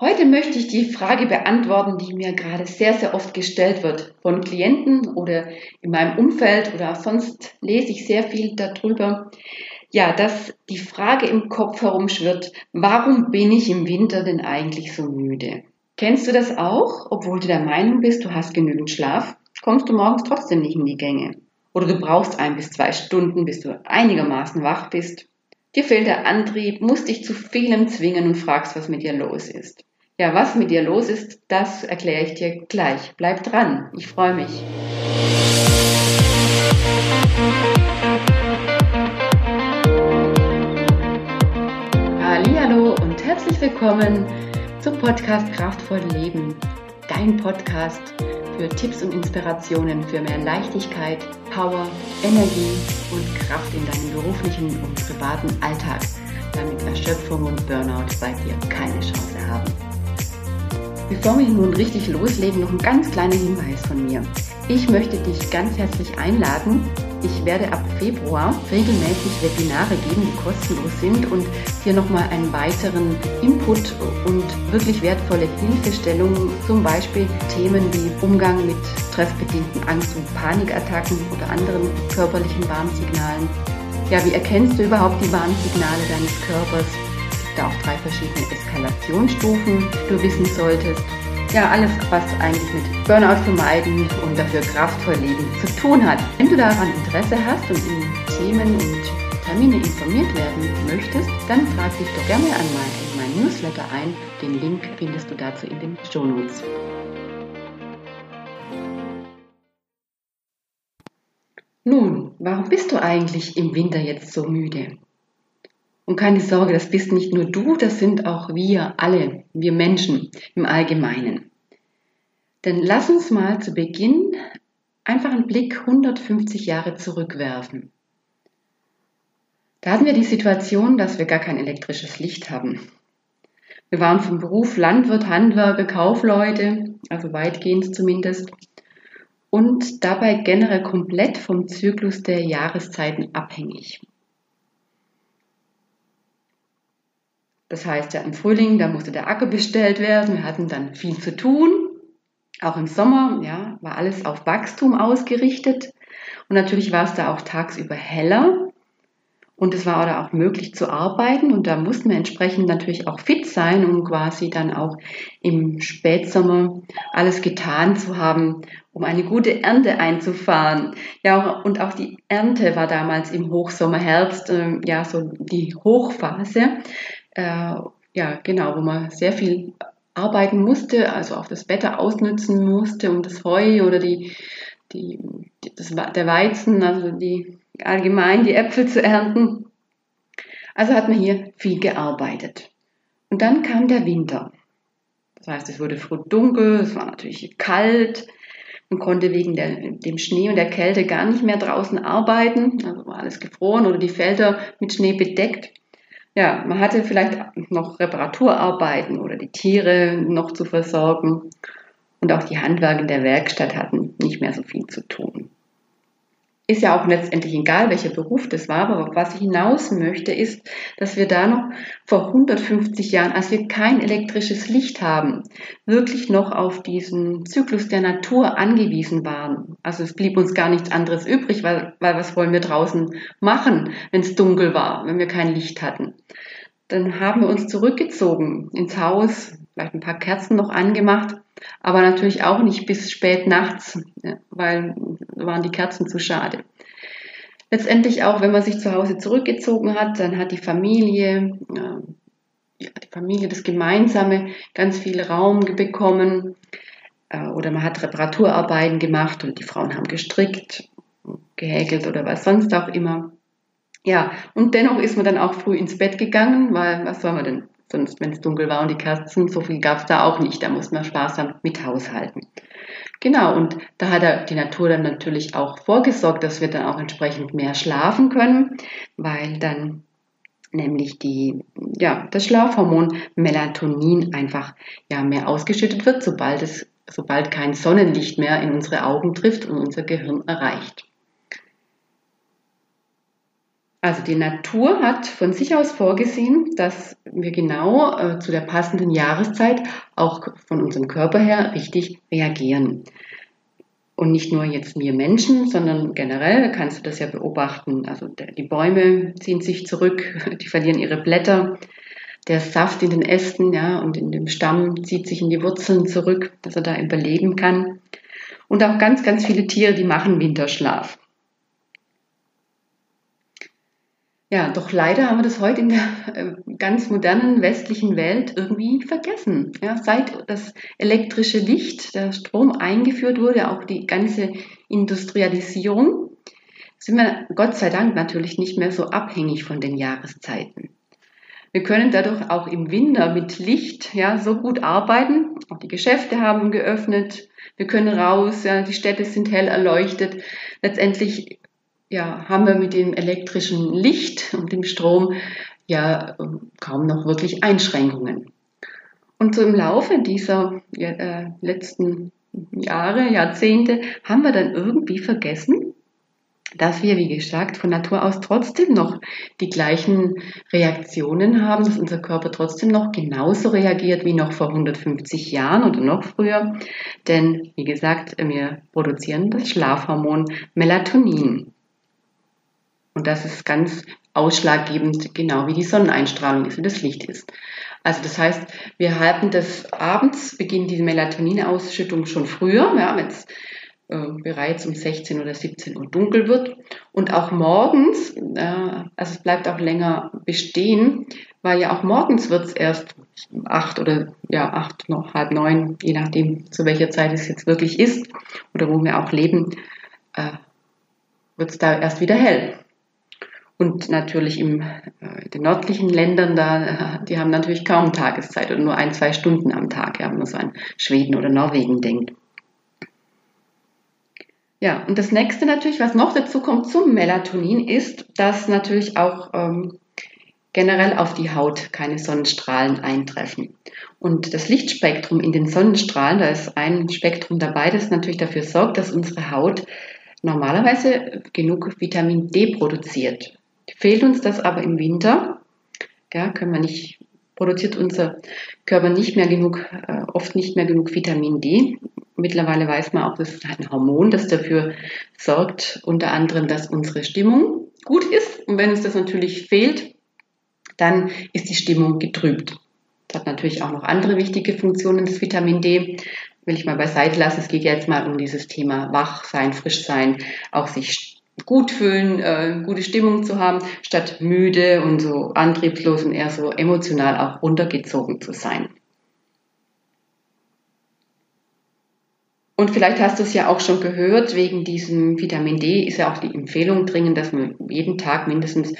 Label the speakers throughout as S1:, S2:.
S1: Heute möchte ich die Frage beantworten, die mir gerade sehr, sehr oft gestellt wird von Klienten oder in meinem Umfeld oder sonst lese ich sehr viel darüber. Ja, dass die Frage im Kopf herumschwirrt, warum bin ich im Winter denn eigentlich so müde? Kennst du das auch, obwohl du der Meinung bist, du hast genügend Schlaf? Kommst du morgens trotzdem nicht in die Gänge? Oder du brauchst ein bis zwei Stunden, bis du einigermaßen wach bist? Dir fehlt der Antrieb, musst dich zu vielem zwingen und fragst, was mit dir los ist. Ja, was mit dir los ist, das erkläre ich dir gleich. Bleib dran, ich freue mich. Hallo und herzlich willkommen zum Podcast Kraftvoll Leben, dein Podcast für Tipps und Inspirationen für mehr Leichtigkeit, Power, Energie und Kraft in deinem beruflichen und privaten Alltag, damit Erschöpfung und Burnout bei dir keine Chance haben. Bevor wir nun richtig loslegen, noch ein ganz kleiner Hinweis von mir. Ich möchte dich ganz herzlich einladen. Ich werde ab Februar regelmäßig Webinare geben, die kostenlos sind und hier nochmal einen weiteren Input und wirklich wertvolle Hilfestellung, zum Beispiel Themen wie Umgang mit stressbedingten Angst- und Panikattacken oder anderen körperlichen Warnsignalen. Ja, wie erkennst du überhaupt die Warnsignale deines Körpers? Gibt auch drei verschiedene Eskalationsstufen, die du wissen solltest. Ja, alles, was eigentlich mit Burnout vermeiden und dafür kraftvoll leben zu tun hat. Wenn du daran Interesse hast und in Themen und Termine informiert werden möchtest, dann trag dich doch gerne einmal in mein Newsletter ein. Den Link findest du dazu in den Show Notes. Nun, warum bist du eigentlich im Winter jetzt so müde? Und keine Sorge, das bist nicht nur du, das sind auch wir alle, wir Menschen im Allgemeinen. Denn lass uns mal zu Beginn einfach einen Blick 150 Jahre zurückwerfen. Da hatten wir die Situation, dass wir gar kein elektrisches Licht haben. Wir waren vom Beruf Landwirt, Handwerker, Kaufleute, also weitgehend zumindest, und dabei generell komplett vom Zyklus der Jahreszeiten abhängig. Das heißt, ja, im Frühling, da musste der Acker bestellt werden, wir hatten dann viel zu tun. Auch im Sommer, ja, war alles auf Wachstum ausgerichtet. Und natürlich war es da auch tagsüber heller. Und es war auch möglich zu arbeiten und da mussten wir entsprechend natürlich auch fit sein, um quasi dann auch im Spätsommer alles getan zu haben, um eine gute Ernte einzufahren. Ja, und auch die Ernte war damals im Hochsommer, Herbst, äh, ja, so die Hochphase äh, ja, genau, wo man sehr viel arbeiten musste, also auch das Wetter ausnutzen musste, um das Heu oder die, die, das, der Weizen, also die allgemein die Äpfel zu ernten. Also hat man hier viel gearbeitet. Und dann kam der Winter. Das heißt, es wurde früh dunkel, es war natürlich kalt, man konnte wegen der, dem Schnee und der Kälte gar nicht mehr draußen arbeiten, also war alles gefroren oder die Felder mit Schnee bedeckt ja, man hatte vielleicht noch Reparaturarbeiten oder die Tiere noch zu versorgen. Und auch die Handwerker in der Werkstatt hatten nicht mehr so viel zu tun. Ist ja auch letztendlich egal, welcher Beruf das war, aber was ich hinaus möchte, ist, dass wir da noch vor 150 Jahren, als wir kein elektrisches Licht haben, wirklich noch auf diesen Zyklus der Natur angewiesen waren. Also es blieb uns gar nichts anderes übrig, weil, weil was wollen wir draußen machen, wenn es dunkel war, wenn wir kein Licht hatten. Dann haben wir uns zurückgezogen ins Haus, vielleicht ein paar Kerzen noch angemacht aber natürlich auch nicht bis spät nachts, weil waren die Kerzen zu schade. Letztendlich auch, wenn man sich zu Hause zurückgezogen hat, dann hat die Familie, ja, die Familie das Gemeinsame ganz viel Raum bekommen äh, oder man hat Reparaturarbeiten gemacht und die Frauen haben gestrickt, gehäkelt oder was sonst auch immer. Ja, und dennoch ist man dann auch früh ins Bett gegangen, weil was soll man denn Sonst, wenn es dunkel war und die Kerzen, so viel gab es da auch nicht. Da muss man sparsam mit haushalten. Genau, und da hat die Natur dann natürlich auch vorgesorgt, dass wir dann auch entsprechend mehr schlafen können, weil dann nämlich die, ja, das Schlafhormon Melatonin einfach ja, mehr ausgeschüttet wird, sobald, es, sobald kein Sonnenlicht mehr in unsere Augen trifft und unser Gehirn erreicht. Also die Natur hat von sich aus vorgesehen, dass wir genau äh, zu der passenden Jahreszeit auch von unserem Körper her richtig reagieren. Und nicht nur jetzt wir Menschen, sondern generell kannst du das ja beobachten. Also die Bäume ziehen sich zurück, die verlieren ihre Blätter. Der Saft in den Ästen ja, und in dem Stamm zieht sich in die Wurzeln zurück, dass er da überleben kann. Und auch ganz, ganz viele Tiere, die machen Winterschlaf. Ja, doch leider haben wir das heute in der äh, ganz modernen westlichen Welt irgendwie vergessen. Ja, seit das elektrische Licht, der Strom eingeführt wurde, auch die ganze Industrialisierung, sind wir Gott sei Dank natürlich nicht mehr so abhängig von den Jahreszeiten. Wir können dadurch auch im Winter mit Licht ja, so gut arbeiten. Auch die Geschäfte haben geöffnet. Wir können raus, ja, die Städte sind hell erleuchtet. Letztendlich ja, haben wir mit dem elektrischen Licht und dem Strom ja kaum noch wirklich Einschränkungen. Und so im Laufe dieser äh, letzten Jahre, Jahrzehnte haben wir dann irgendwie vergessen, dass wir, wie gesagt, von Natur aus trotzdem noch die gleichen Reaktionen haben, dass unser Körper trotzdem noch genauso reagiert wie noch vor 150 Jahren oder noch früher. Denn, wie gesagt, wir produzieren das Schlafhormon Melatonin. Und das ist ganz ausschlaggebend, genau wie die Sonneneinstrahlung ist, wie das Licht ist. Also das heißt, wir halten das abends, beginnt die Melatoninausschüttung schon früher, ja, wenn es äh, bereits um 16 oder 17 Uhr dunkel wird. Und auch morgens, äh, also es bleibt auch länger bestehen, weil ja auch morgens wird es erst acht oder ja acht noch halb neun, je nachdem zu welcher Zeit es jetzt wirklich ist oder wo wir auch leben, äh, wird es da erst wieder hell. Und natürlich im, äh, den nördlichen Ländern, da, die haben natürlich kaum Tageszeit oder nur ein, zwei Stunden am Tag, ja, wenn man so an Schweden oder Norwegen denkt. Ja, und das nächste natürlich, was noch dazu kommt zum Melatonin, ist, dass natürlich auch ähm, generell auf die Haut keine Sonnenstrahlen eintreffen. Und das Lichtspektrum in den Sonnenstrahlen, da ist ein Spektrum dabei, das natürlich dafür sorgt, dass unsere Haut normalerweise genug Vitamin D produziert. Fehlt uns das aber im Winter, ja, können wir nicht, produziert unser Körper nicht mehr genug, äh, oft nicht mehr genug Vitamin D. Mittlerweile weiß man auch, das ist ein Hormon, das dafür sorgt, unter anderem, dass unsere Stimmung gut ist. Und wenn uns das natürlich fehlt, dann ist die Stimmung getrübt. Das hat natürlich auch noch andere wichtige Funktionen, das Vitamin D. Will ich mal beiseite lassen. Es geht jetzt mal um dieses Thema wach sein, frisch sein, auch sich gut fühlen, äh, gute Stimmung zu haben, statt müde und so antriebslos und eher so emotional auch runtergezogen zu sein. Und vielleicht hast du es ja auch schon gehört, wegen diesem Vitamin D ist ja auch die Empfehlung dringend, dass man jeden Tag mindestens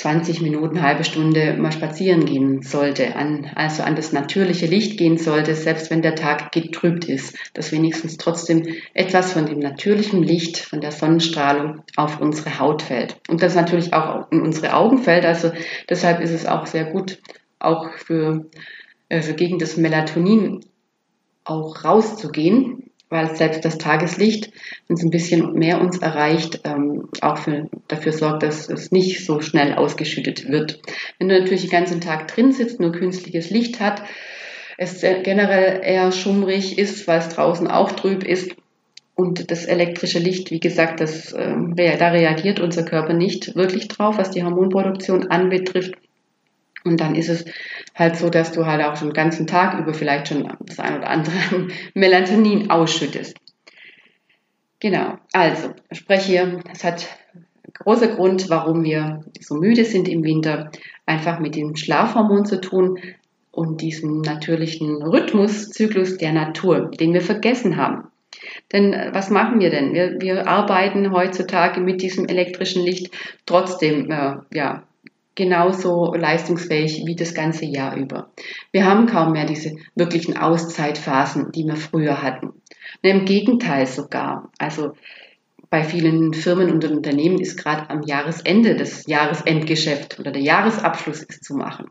S1: 20 Minuten, halbe Stunde mal spazieren gehen sollte, an, also an das natürliche Licht gehen sollte, selbst wenn der Tag getrübt ist, dass wenigstens trotzdem etwas von dem natürlichen Licht, von der Sonnenstrahlung auf unsere Haut fällt. Und das natürlich auch in unsere Augen fällt, also deshalb ist es auch sehr gut, auch für, also gegen das Melatonin auch rauszugehen, weil selbst das Tageslicht, wenn es ein bisschen mehr uns erreicht, ähm, auch für, dafür sorgt, dass es nicht so schnell ausgeschüttet wird. Wenn du natürlich den ganzen Tag drin sitzt, nur künstliches Licht hat, es generell eher schummrig ist, weil es draußen auch trüb ist, und das elektrische Licht, wie gesagt, das, äh, da reagiert unser Körper nicht wirklich drauf, was die Hormonproduktion anbetrifft. Und dann ist es halt so, dass du halt auch schon den ganzen Tag über vielleicht schon das ein oder andere Melatonin ausschüttest. Genau, also spreche hier, es hat großer Grund, warum wir so müde sind im Winter, einfach mit dem Schlafhormon zu tun und diesem natürlichen Rhythmuszyklus der Natur, den wir vergessen haben. Denn äh, was machen wir denn? Wir, wir arbeiten heutzutage mit diesem elektrischen Licht trotzdem äh, ja, genauso leistungsfähig wie das ganze Jahr über. Wir haben kaum mehr diese wirklichen Auszeitphasen, die wir früher hatten. Im Gegenteil sogar. Also bei vielen Firmen und Unternehmen ist gerade am Jahresende das Jahresendgeschäft oder der Jahresabschluss ist zu machen.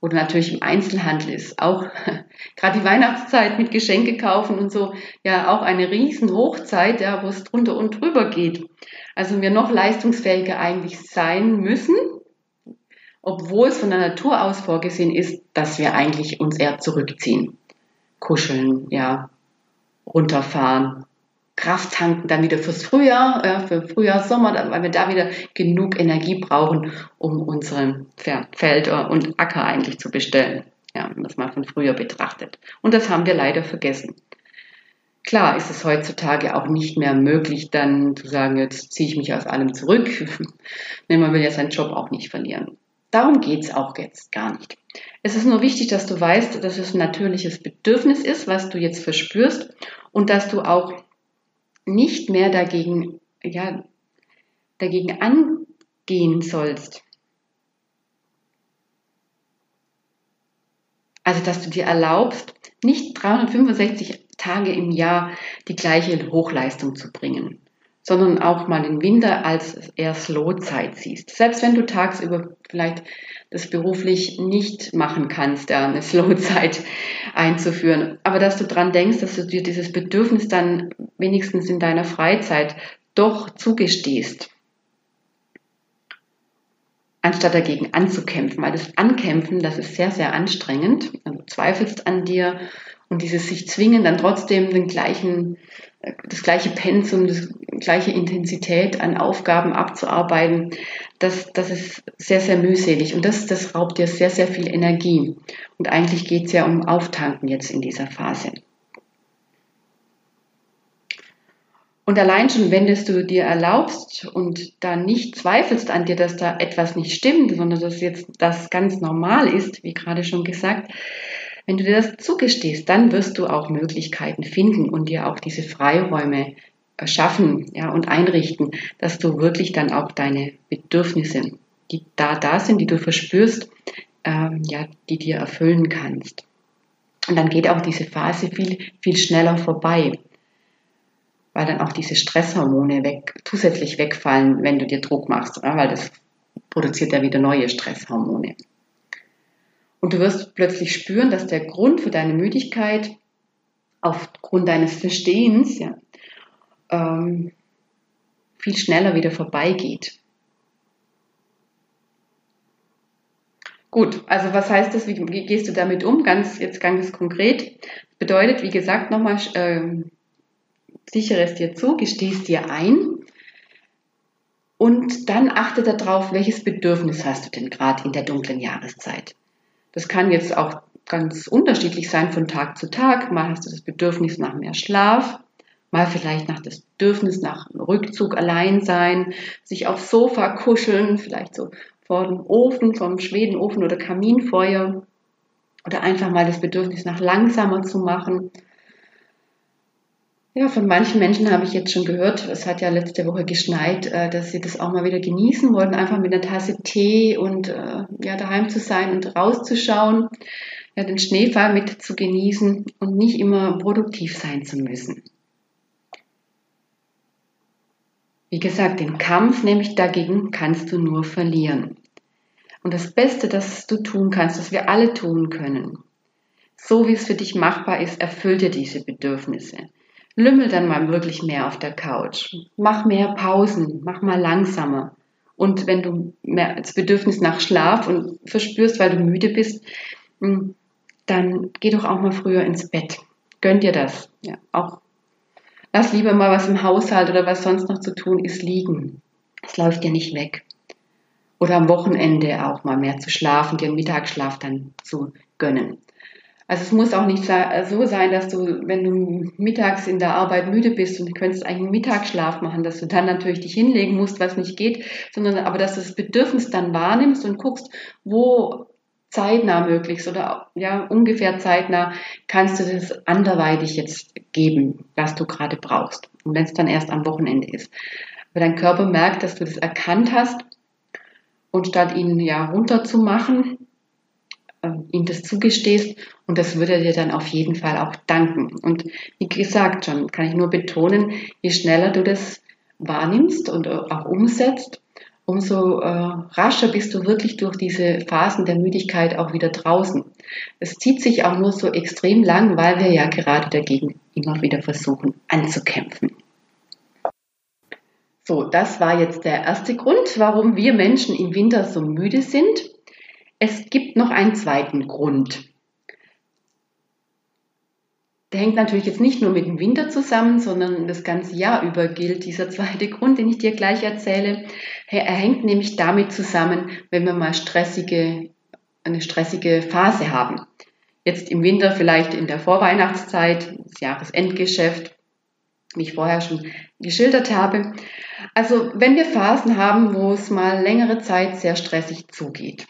S1: Oder natürlich im Einzelhandel ist auch gerade die Weihnachtszeit mit Geschenke kaufen und so ja auch eine riesen Hochzeit, ja, wo es drunter und drüber geht. Also wir noch leistungsfähiger eigentlich sein müssen, obwohl es von der Natur aus vorgesehen ist, dass wir eigentlich uns eher zurückziehen. Kuscheln, ja, runterfahren, Kraft tanken dann wieder fürs Frühjahr, ja, für Frühjahr, Sommer, weil wir da wieder genug Energie brauchen, um unseren Feld und Acker eigentlich zu bestellen. Ja, wenn man das mal von früher betrachtet. Und das haben wir leider vergessen. Klar ist es heutzutage auch nicht mehr möglich, dann zu sagen, jetzt ziehe ich mich aus allem zurück. Denn man will ja seinen Job auch nicht verlieren. Darum geht es auch jetzt gar nicht. Es ist nur wichtig, dass du weißt, dass es ein natürliches Bedürfnis ist, was du jetzt verspürst und dass du auch nicht mehr dagegen, ja, dagegen angehen sollst. Also, dass du dir erlaubst, nicht 365 Tage im Jahr die gleiche Hochleistung zu bringen, sondern auch mal den Winter als eher Slow-Zeit siehst. Selbst wenn du tagsüber vielleicht das beruflich nicht machen kannst, ja, eine Slow-Zeit einzuführen. Aber dass du dran denkst, dass du dir dieses Bedürfnis dann wenigstens in deiner Freizeit doch zugestehst. Anstatt dagegen anzukämpfen, weil das Ankämpfen, das ist sehr, sehr anstrengend. Du zweifelst an dir und dieses sich zwingen, dann trotzdem den gleichen, das gleiche Pensum, das gleiche Intensität an Aufgaben abzuarbeiten, das, das ist sehr, sehr mühselig und das, das raubt dir sehr, sehr viel Energie. Und eigentlich geht es ja um Auftanken jetzt in dieser Phase. Und allein schon, wenn du dir erlaubst und da nicht zweifelst an dir, dass da etwas nicht stimmt, sondern dass jetzt das ganz normal ist, wie gerade schon gesagt, wenn du dir das zugestehst, dann wirst du auch Möglichkeiten finden und dir auch diese Freiräume schaffen ja, und einrichten, dass du wirklich dann auch deine Bedürfnisse, die da da sind, die du verspürst, ähm, ja, die dir erfüllen kannst. Und dann geht auch diese Phase viel, viel schneller vorbei, weil dann auch diese Stresshormone weg, zusätzlich wegfallen, wenn du dir Druck machst, ja, weil das produziert ja wieder neue Stresshormone. Und du wirst plötzlich spüren, dass der Grund für deine Müdigkeit aufgrund deines Verstehens ja, ähm, viel schneller wieder vorbeigeht. Gut, also was heißt das? Wie, gehst du damit um? Ganz jetzt ganz konkret. Bedeutet, wie gesagt, nochmal, äh, sichere es dir zu, gestehst dir ein und dann achte darauf, welches Bedürfnis hast du denn gerade in der dunklen Jahreszeit. Das kann jetzt auch ganz unterschiedlich sein von Tag zu Tag. Mal hast du das Bedürfnis nach mehr Schlaf, mal vielleicht nach das Bedürfnis nach Rückzug allein sein, sich aufs Sofa kuscheln, vielleicht so vor dem Ofen, vom Schwedenofen oder Kaminfeuer oder einfach mal das Bedürfnis nach langsamer zu machen. Ja, von manchen Menschen habe ich jetzt schon gehört, es hat ja letzte Woche geschneit, äh, dass sie das auch mal wieder genießen wollten, einfach mit einer Tasse Tee und äh, ja, daheim zu sein und rauszuschauen, ja, den Schneefall mit zu genießen und nicht immer produktiv sein zu müssen. Wie gesagt, den Kampf nämlich dagegen kannst du nur verlieren. Und das Beste, das du tun kannst, das wir alle tun können, so wie es für dich machbar ist, erfüll dir diese Bedürfnisse. Lümmel dann mal wirklich mehr auf der Couch. Mach mehr Pausen, mach mal langsamer. Und wenn du mehr das Bedürfnis nach Schlaf und verspürst, weil du müde bist, hm, dann geh doch auch mal früher ins Bett. Gönn dir das. Ja, auch lass lieber mal was im Haushalt oder was sonst noch zu tun ist liegen. Es läuft dir nicht weg. Oder am Wochenende auch mal mehr zu schlafen, dir einen Mittagsschlaf dann zu gönnen. Also es muss auch nicht so sein, dass du, wenn du mittags in der Arbeit müde bist und du könntest eigentlich einen Mittagsschlaf machen, dass du dann natürlich dich hinlegen musst, was nicht geht, sondern aber dass du das Bedürfnis dann wahrnimmst und guckst, wo zeitnah möglichst oder ja ungefähr zeitnah kannst du das anderweitig jetzt geben, was du gerade brauchst. Und wenn es dann erst am Wochenende ist. Aber dein Körper merkt, dass du das erkannt hast und statt ihn ja runterzumachen, äh, ihm das zugestehst und das würde er dir dann auf jeden Fall auch danken. Und wie gesagt schon, kann ich nur betonen, je schneller du das wahrnimmst und auch umsetzt, umso äh, rascher bist du wirklich durch diese Phasen der Müdigkeit auch wieder draußen. Es zieht sich auch nur so extrem lang, weil wir ja gerade dagegen immer wieder versuchen anzukämpfen. So, das war jetzt der erste Grund, warum wir Menschen im Winter so müde sind. Es gibt noch einen zweiten Grund. Der hängt natürlich jetzt nicht nur mit dem Winter zusammen, sondern das ganze Jahr über gilt dieser zweite Grund, den ich dir gleich erzähle. Er hängt nämlich damit zusammen, wenn wir mal stressige, eine stressige Phase haben. Jetzt im Winter vielleicht in der Vorweihnachtszeit, das Jahresendgeschäft, wie ich vorher schon geschildert habe. Also wenn wir Phasen haben, wo es mal längere Zeit sehr stressig zugeht.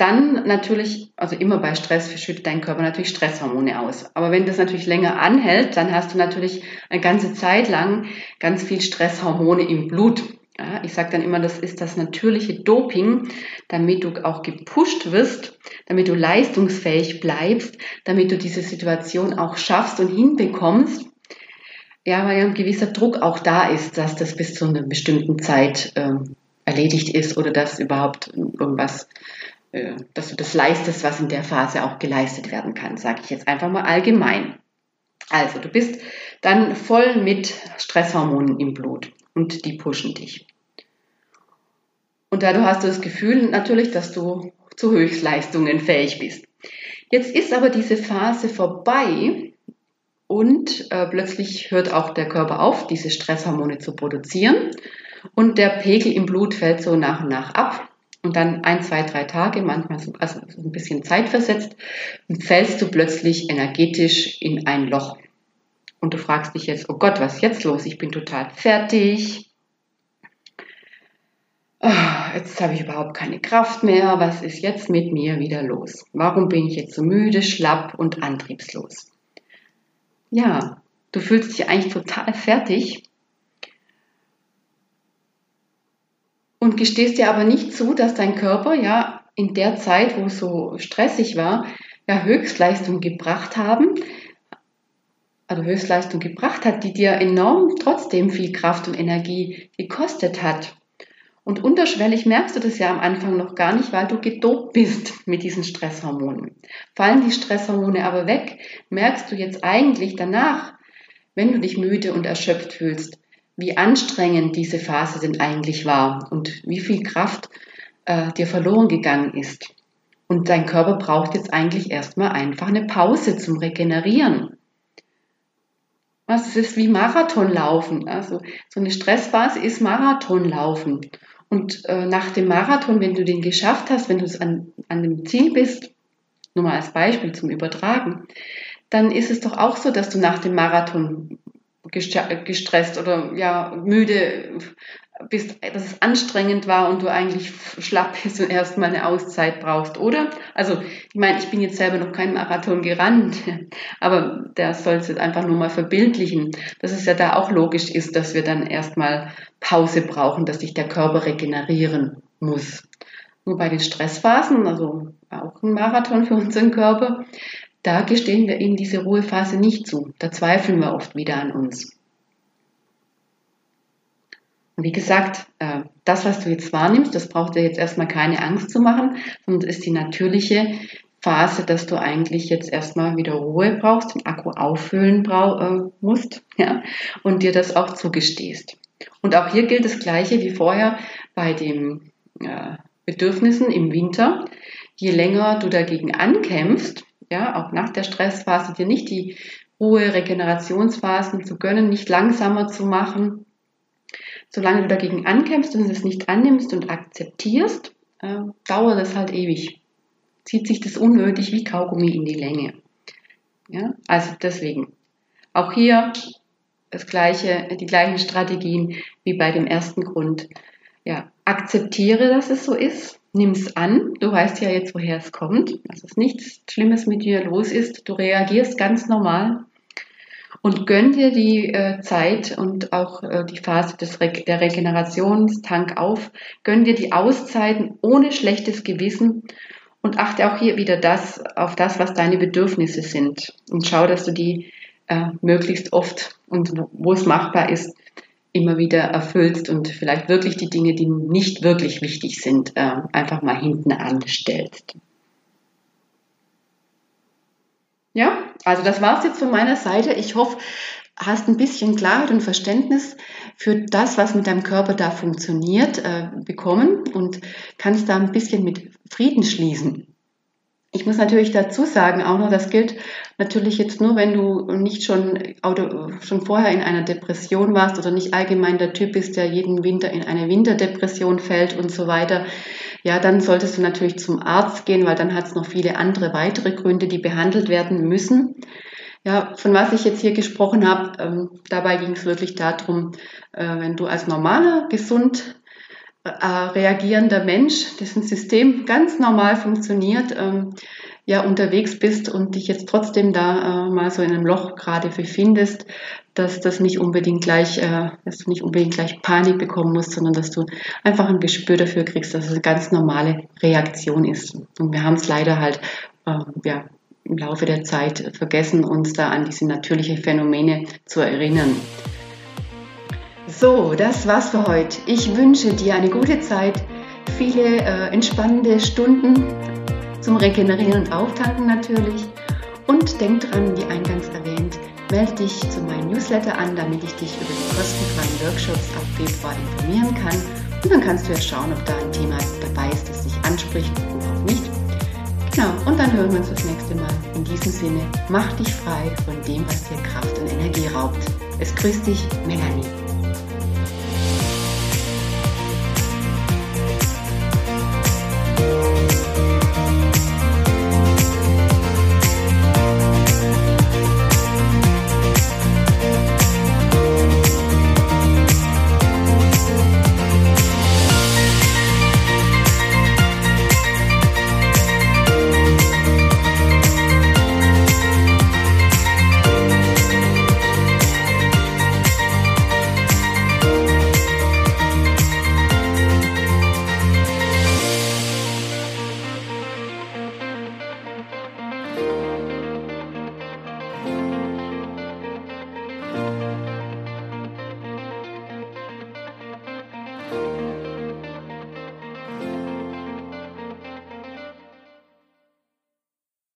S1: Dann natürlich, also immer bei Stress verschüttet dein Körper natürlich Stresshormone aus. Aber wenn das natürlich länger anhält, dann hast du natürlich eine ganze Zeit lang ganz viel Stresshormone im Blut. Ja, ich sage dann immer, das ist das natürliche Doping, damit du auch gepusht wirst, damit du leistungsfähig bleibst, damit du diese Situation auch schaffst und hinbekommst. Ja, weil ja ein gewisser Druck auch da ist, dass das bis zu einer bestimmten Zeit äh, erledigt ist oder dass überhaupt irgendwas dass du das leistest, was in der Phase auch geleistet werden kann, sage ich jetzt einfach mal allgemein. Also, du bist dann voll mit Stresshormonen im Blut und die pushen dich. Und dadurch hast du das Gefühl natürlich, dass du zu Höchstleistungen fähig bist. Jetzt ist aber diese Phase vorbei und äh, plötzlich hört auch der Körper auf, diese Stresshormone zu produzieren und der Pegel im Blut fällt so nach und nach ab und dann ein, zwei, drei Tage, manchmal so, also so ein bisschen Zeit versetzt, fällst du plötzlich energetisch in ein Loch. Und du fragst dich jetzt, oh Gott, was ist jetzt los? Ich bin total fertig. Oh, jetzt habe ich überhaupt keine Kraft mehr. Was ist jetzt mit mir wieder los? Warum bin ich jetzt so müde, schlapp und antriebslos? Ja, du fühlst dich eigentlich total fertig und gestehst dir aber nicht zu, dass dein Körper ja in der Zeit, wo es so stressig war, ja Höchstleistung gebracht haben, also Höchstleistung gebracht hat, die dir enorm trotzdem viel Kraft und Energie gekostet hat. Und unterschwellig merkst du das ja am Anfang noch gar nicht, weil du gedopt bist mit diesen Stresshormonen. Fallen die Stresshormone aber weg, merkst du jetzt eigentlich danach, wenn du dich müde und erschöpft fühlst, wie anstrengend diese Phase denn eigentlich war und wie viel Kraft äh, dir verloren gegangen ist. Und dein Körper braucht jetzt eigentlich erstmal einfach eine Pause zum Regenerieren. Es ist wie Marathonlaufen. Also so eine Stressphase ist Marathonlaufen. Und äh, nach dem Marathon, wenn du den geschafft hast, wenn du an, an dem Ziel bist, nur mal als Beispiel zum Übertragen, dann ist es doch auch so, dass du nach dem Marathon gestresst oder ja müde bist, dass es anstrengend war und du eigentlich schlapp bist und erstmal eine Auszeit brauchst, oder? Also, ich meine, ich bin jetzt selber noch kein Marathon gerannt, aber der soll es jetzt einfach nur mal verbildlichen, dass es ja da auch logisch ist, dass wir dann erstmal Pause brauchen, dass sich der Körper regenerieren muss. Nur bei den Stressphasen, also auch ein Marathon für unseren Körper, da gestehen wir ihnen diese Ruhephase nicht zu. Da zweifeln wir oft wieder an uns. Und wie gesagt, äh, das, was du jetzt wahrnimmst, das braucht dir jetzt erstmal keine Angst zu machen, sondern ist die natürliche Phase, dass du eigentlich jetzt erstmal wieder Ruhe brauchst, den Akku auffüllen äh, musst ja, und dir das auch zugestehst. Und auch hier gilt das Gleiche wie vorher bei den äh, Bedürfnissen im Winter. Je länger du dagegen ankämpfst, ja, auch nach der Stressphase, dir nicht die Ruhe, Regenerationsphasen zu gönnen, nicht langsamer zu machen. Solange du dagegen ankämpfst und es nicht annimmst und akzeptierst, äh, dauert das halt ewig. Zieht sich das unnötig wie Kaugummi in die Länge. Ja, also deswegen. Auch hier das gleiche, die gleichen Strategien wie bei dem ersten Grund. Ja, akzeptiere, dass es so ist nimm es an. Du weißt ja jetzt, woher es kommt, dass es nichts Schlimmes mit dir los ist. Du reagierst ganz normal und gönn dir die äh, Zeit und auch äh, die Phase des Re der Regenerationstank auf. Gönn dir die Auszeiten ohne schlechtes Gewissen und achte auch hier wieder das auf das, was deine Bedürfnisse sind und schau, dass du die äh, möglichst oft und wo es machbar ist immer wieder erfüllst und vielleicht wirklich die Dinge, die nicht wirklich wichtig sind, äh, einfach mal hinten anstellst. Ja, also das war es jetzt von meiner Seite. Ich hoffe, hast ein bisschen Klarheit und Verständnis für das, was mit deinem Körper da funktioniert, äh, bekommen und kannst da ein bisschen mit Frieden schließen. Ich muss natürlich dazu sagen, auch noch, das gilt natürlich jetzt nur, wenn du nicht schon, schon vorher in einer Depression warst oder nicht allgemein der Typ bist, der jeden Winter in eine Winterdepression fällt und so weiter. Ja, dann solltest du natürlich zum Arzt gehen, weil dann hat es noch viele andere weitere Gründe, die behandelt werden müssen. Ja, von was ich jetzt hier gesprochen habe, ähm, dabei ging es wirklich darum, äh, wenn du als normaler, gesund äh, reagierender Mensch, dessen System ganz normal funktioniert, ähm, ja unterwegs bist und dich jetzt trotzdem da äh, mal so in einem Loch gerade befindest, dass das nicht unbedingt gleich, äh, dass du nicht unbedingt gleich Panik bekommen musst, sondern dass du einfach ein Gespür dafür kriegst, dass es eine ganz normale Reaktion ist. Und wir haben es leider halt äh, ja, im Laufe der Zeit vergessen, uns da an diese natürlichen Phänomene zu erinnern. So, das war's für heute. Ich wünsche dir eine gute Zeit, viele äh, entspannende Stunden zum Regenerieren und Auftanken natürlich. Und denk dran, wie eingangs erwähnt, melde dich zu meinem Newsletter an, damit ich dich über die kostenfreien Workshops ab Februar informieren kann. Und dann kannst du ja schauen, ob da ein Thema dabei ist, das dich anspricht oder auch nicht. Genau, und dann hören wir uns das nächste Mal. In diesem Sinne, mach dich frei von dem, was dir Kraft und Energie raubt. Es grüßt dich, Melanie.